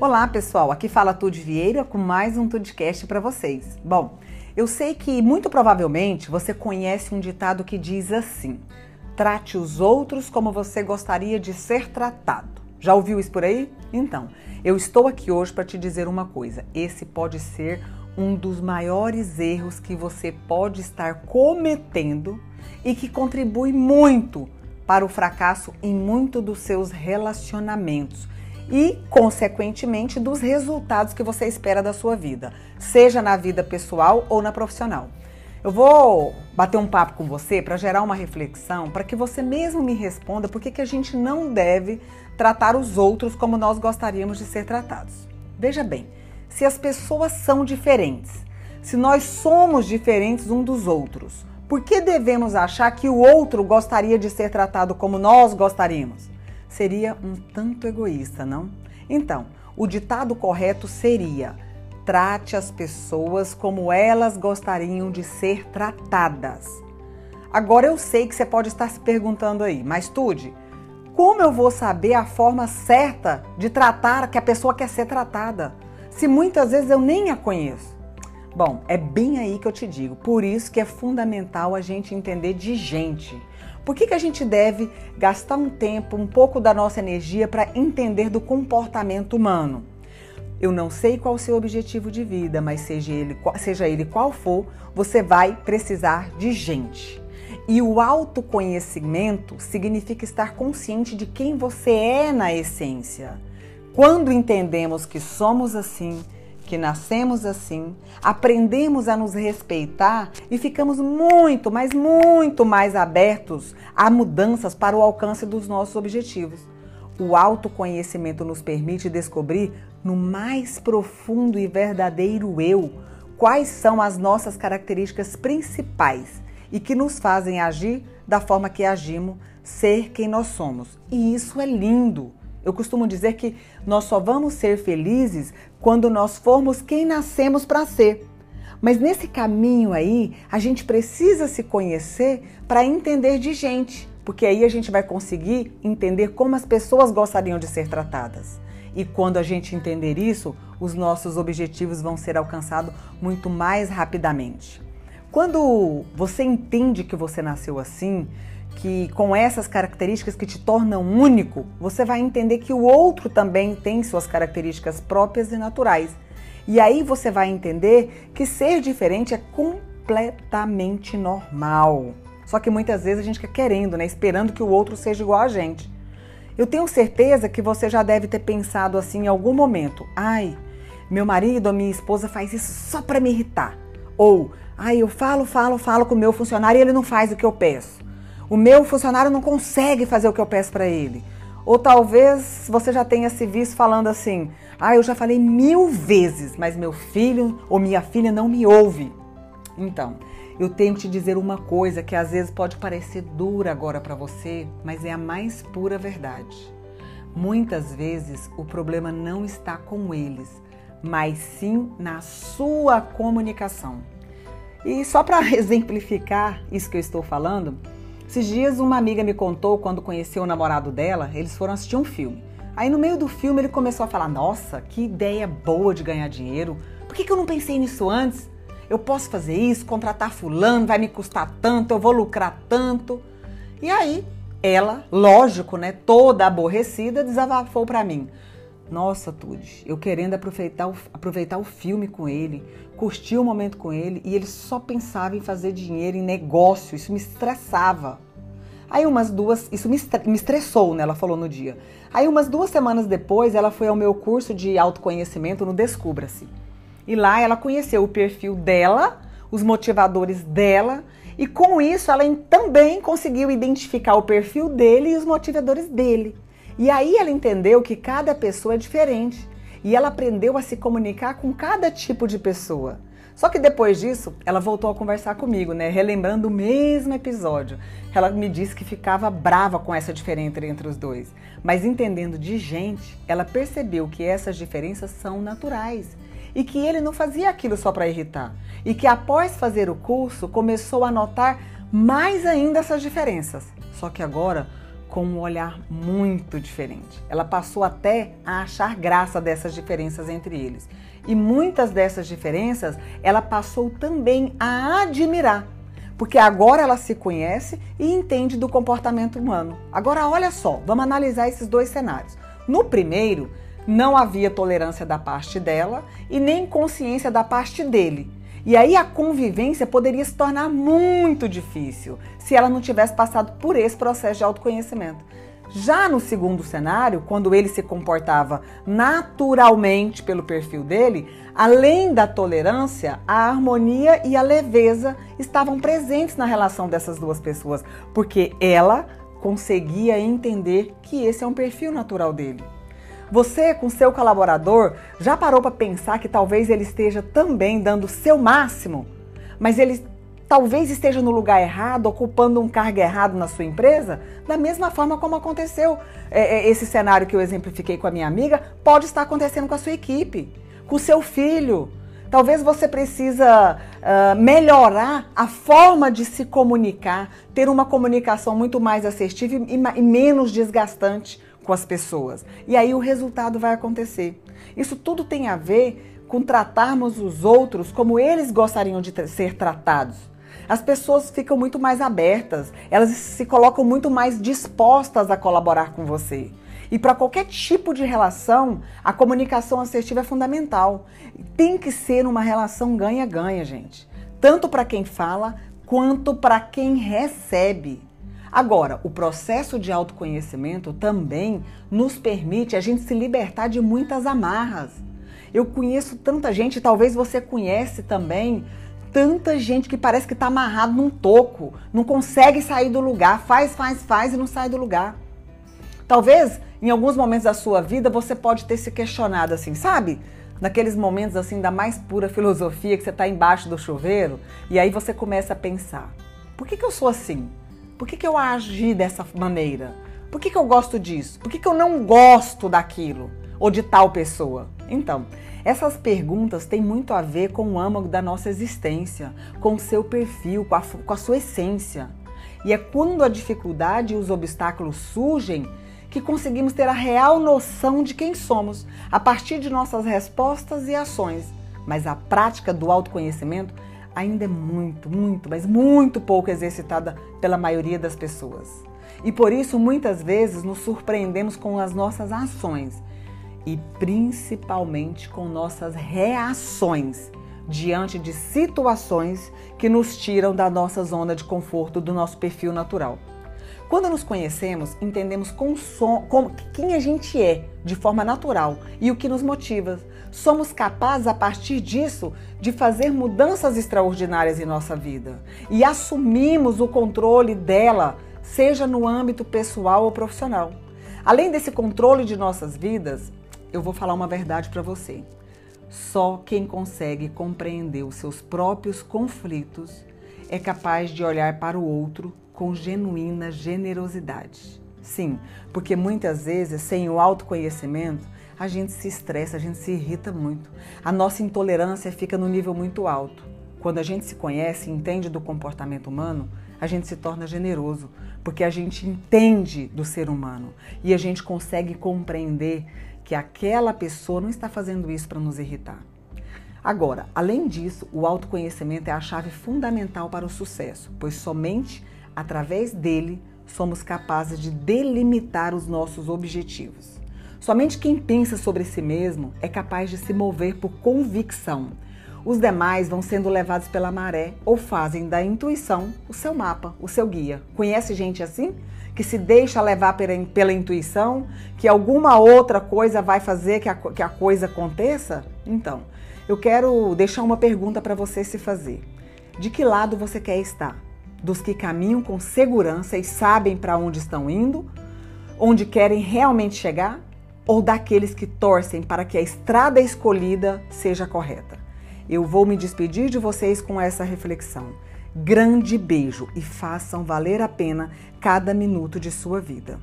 Olá, pessoal. Aqui fala Tude Vieira com mais um Tudcast para vocês. Bom, eu sei que muito provavelmente você conhece um ditado que diz assim: trate os outros como você gostaria de ser tratado. Já ouviu isso por aí? Então, eu estou aqui hoje para te dizer uma coisa: esse pode ser um dos maiores erros que você pode estar cometendo e que contribui muito para o fracasso em muito dos seus relacionamentos e, consequentemente, dos resultados que você espera da sua vida, seja na vida pessoal ou na profissional. Eu vou bater um papo com você para gerar uma reflexão, para que você mesmo me responda por que a gente não deve tratar os outros como nós gostaríamos de ser tratados. Veja bem, se as pessoas são diferentes, se nós somos diferentes um dos outros, por que devemos achar que o outro gostaria de ser tratado como nós gostaríamos? Seria um tanto egoísta, não? Então, o ditado correto seria: trate as pessoas como elas gostariam de ser tratadas. Agora eu sei que você pode estar se perguntando aí, mas Tude, como eu vou saber a forma certa de tratar que a pessoa quer ser tratada, se muitas vezes eu nem a conheço? Bom, é bem aí que eu te digo. Por isso que é fundamental a gente entender de gente. Por que, que a gente deve gastar um tempo, um pouco da nossa energia para entender do comportamento humano? Eu não sei qual o seu objetivo de vida, mas seja ele, seja ele qual for, você vai precisar de gente. E o autoconhecimento significa estar consciente de quem você é na essência. Quando entendemos que somos assim, que nascemos assim, aprendemos a nos respeitar e ficamos muito, mas muito mais abertos a mudanças para o alcance dos nossos objetivos. O autoconhecimento nos permite descobrir no mais profundo e verdadeiro eu quais são as nossas características principais e que nos fazem agir da forma que agimos, ser quem nós somos. E isso é lindo. Eu costumo dizer que nós só vamos ser felizes quando nós formos quem nascemos para ser. Mas nesse caminho aí, a gente precisa se conhecer para entender de gente, porque aí a gente vai conseguir entender como as pessoas gostariam de ser tratadas. E quando a gente entender isso, os nossos objetivos vão ser alcançados muito mais rapidamente. Quando você entende que você nasceu assim, que com essas características que te tornam único, você vai entender que o outro também tem suas características próprias e naturais. E aí você vai entender que ser diferente é completamente normal. Só que muitas vezes a gente fica querendo, né, esperando que o outro seja igual a gente. Eu tenho certeza que você já deve ter pensado assim em algum momento: "Ai, meu marido ou minha esposa faz isso só para me irritar". Ou: "Ai, eu falo, falo, falo com o meu funcionário e ele não faz o que eu peço". O meu funcionário não consegue fazer o que eu peço para ele. Ou talvez você já tenha se visto falando assim: ah, eu já falei mil vezes, mas meu filho ou minha filha não me ouve. Então, eu tenho que te dizer uma coisa que às vezes pode parecer dura agora para você, mas é a mais pura verdade. Muitas vezes o problema não está com eles, mas sim na sua comunicação. E só para exemplificar isso que eu estou falando, esses dias uma amiga me contou quando conheceu o namorado dela, eles foram assistir um filme. Aí no meio do filme ele começou a falar: Nossa, que ideia boa de ganhar dinheiro. Por que, que eu não pensei nisso antes? Eu posso fazer isso, contratar fulano, vai me custar tanto, eu vou lucrar tanto. E aí, ela, lógico, né, toda aborrecida, desabafou para mim. Nossa, Tude, eu querendo aproveitar o, aproveitar o filme com ele, curtir o momento com ele e ele só pensava em fazer dinheiro, em negócio, isso me estressava. Aí umas duas, isso me, estressou, né? Ela falou no dia. Aí umas duas semanas depois, ela foi ao meu curso de autoconhecimento no Descubra-se. E lá ela conheceu o perfil dela, os motivadores dela, e com isso ela também conseguiu identificar o perfil dele e os motivadores dele. E aí ela entendeu que cada pessoa é diferente e ela aprendeu a se comunicar com cada tipo de pessoa. Só que depois disso, ela voltou a conversar comigo, né? Relembrando o mesmo episódio. Ela me disse que ficava brava com essa diferença entre os dois. Mas entendendo de gente, ela percebeu que essas diferenças são naturais e que ele não fazia aquilo só para irritar. E que após fazer o curso, começou a notar mais ainda essas diferenças. Só que agora com um olhar muito diferente. Ela passou até a achar graça dessas diferenças entre eles. E muitas dessas diferenças ela passou também a admirar, porque agora ela se conhece e entende do comportamento humano. Agora, olha só, vamos analisar esses dois cenários. No primeiro, não havia tolerância da parte dela e nem consciência da parte dele. E aí a convivência poderia se tornar muito difícil se ela não tivesse passado por esse processo de autoconhecimento. Já no segundo cenário, quando ele se comportava naturalmente pelo perfil dele, além da tolerância, a harmonia e a leveza estavam presentes na relação dessas duas pessoas, porque ela conseguia entender que esse é um perfil natural dele. Você, com seu colaborador, já parou para pensar que talvez ele esteja também dando o seu máximo, mas ele talvez esteja no lugar errado, ocupando um cargo errado na sua empresa? Da mesma forma como aconteceu é, é, esse cenário que eu exemplifiquei com a minha amiga, pode estar acontecendo com a sua equipe, com seu filho. Talvez você precisa uh, melhorar a forma de se comunicar, ter uma comunicação muito mais assertiva e, e menos desgastante com as pessoas. E aí o resultado vai acontecer. Isso tudo tem a ver com tratarmos os outros como eles gostariam de ser tratados. As pessoas ficam muito mais abertas, elas se colocam muito mais dispostas a colaborar com você. E para qualquer tipo de relação, a comunicação assertiva é fundamental. Tem que ser uma relação ganha-ganha, gente. Tanto para quem fala quanto para quem recebe. Agora, o processo de autoconhecimento também nos permite a gente se libertar de muitas amarras. Eu conheço tanta gente, talvez você conhece também, tanta gente que parece que está amarrado num toco, não consegue sair do lugar, faz, faz, faz e não sai do lugar. Talvez em alguns momentos da sua vida você pode ter se questionado assim, sabe? Naqueles momentos assim da mais pura filosofia que você está embaixo do chuveiro e aí você começa a pensar: por que, que eu sou assim? Por que, que eu agi dessa maneira? Por que, que eu gosto disso? Por que, que eu não gosto daquilo? Ou de tal pessoa? Então, essas perguntas têm muito a ver com o âmago da nossa existência, com o seu perfil, com a, com a sua essência. E é quando a dificuldade e os obstáculos surgem que conseguimos ter a real noção de quem somos, a partir de nossas respostas e ações. Mas a prática do autoconhecimento ainda é muito, muito, mas muito pouco exercitada pela maioria das pessoas. E por isso, muitas vezes, nos surpreendemos com as nossas ações e principalmente com nossas reações diante de situações que nos tiram da nossa zona de conforto, do nosso perfil natural. Quando nos conhecemos, entendemos com som, com quem a gente é de forma natural e o que nos motiva. Somos capazes, a partir disso, de fazer mudanças extraordinárias em nossa vida e assumimos o controle dela, seja no âmbito pessoal ou profissional. Além desse controle de nossas vidas, eu vou falar uma verdade para você. Só quem consegue compreender os seus próprios conflitos é capaz de olhar para o outro com genuína generosidade. Sim, porque muitas vezes, sem o autoconhecimento, a gente se estressa, a gente se irrita muito. A nossa intolerância fica no nível muito alto. Quando a gente se conhece entende do comportamento humano, a gente se torna generoso, porque a gente entende do ser humano e a gente consegue compreender que aquela pessoa não está fazendo isso para nos irritar. Agora, além disso, o autoconhecimento é a chave fundamental para o sucesso, pois somente Através dele, somos capazes de delimitar os nossos objetivos. Somente quem pensa sobre si mesmo é capaz de se mover por convicção. Os demais vão sendo levados pela maré ou fazem da intuição o seu mapa, o seu guia. Conhece gente assim? Que se deixa levar pela, pela intuição, que alguma outra coisa vai fazer que a, que a coisa aconteça? Então, eu quero deixar uma pergunta para você se fazer. De que lado você quer estar? Dos que caminham com segurança e sabem para onde estão indo, onde querem realmente chegar, ou daqueles que torcem para que a estrada escolhida seja correta. Eu vou me despedir de vocês com essa reflexão. Grande beijo e façam valer a pena cada minuto de sua vida.